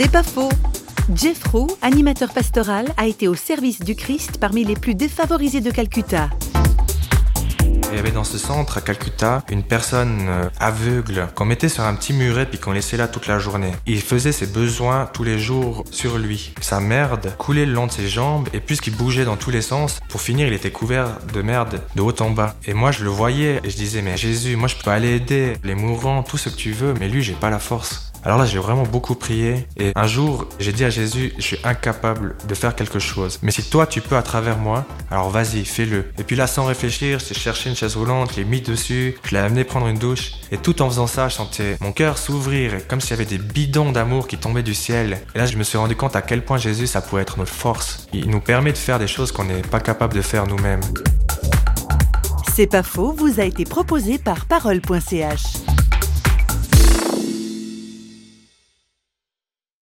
C'est pas faux. Jeff Roux, animateur pastoral, a été au service du Christ parmi les plus défavorisés de Calcutta. Il y avait dans ce centre à Calcutta une personne euh, aveugle qu'on mettait sur un petit muret puis qu'on laissait là toute la journée. Il faisait ses besoins tous les jours sur lui. Sa merde coulait le long de ses jambes et puisqu'il bougeait dans tous les sens, pour finir il était couvert de merde de haut en bas. Et moi je le voyais et je disais mais Jésus, moi je peux aller aider les mourants, tout ce que tu veux, mais lui j'ai pas la force. Alors là, j'ai vraiment beaucoup prié et un jour, j'ai dit à Jésus, je suis incapable de faire quelque chose. Mais si toi, tu peux à travers moi, alors vas-y, fais-le. Et puis là, sans réfléchir, j'ai cherché une chaise roulante, je l'ai mis dessus, je l'ai amené prendre une douche. Et tout en faisant ça, je sentais mon cœur s'ouvrir, comme s'il y avait des bidons d'amour qui tombaient du ciel. Et là, je me suis rendu compte à quel point Jésus, ça pouvait être notre force. Il nous permet de faire des choses qu'on n'est pas capable de faire nous-mêmes. C'est pas faux, vous a été proposé par parole.ch.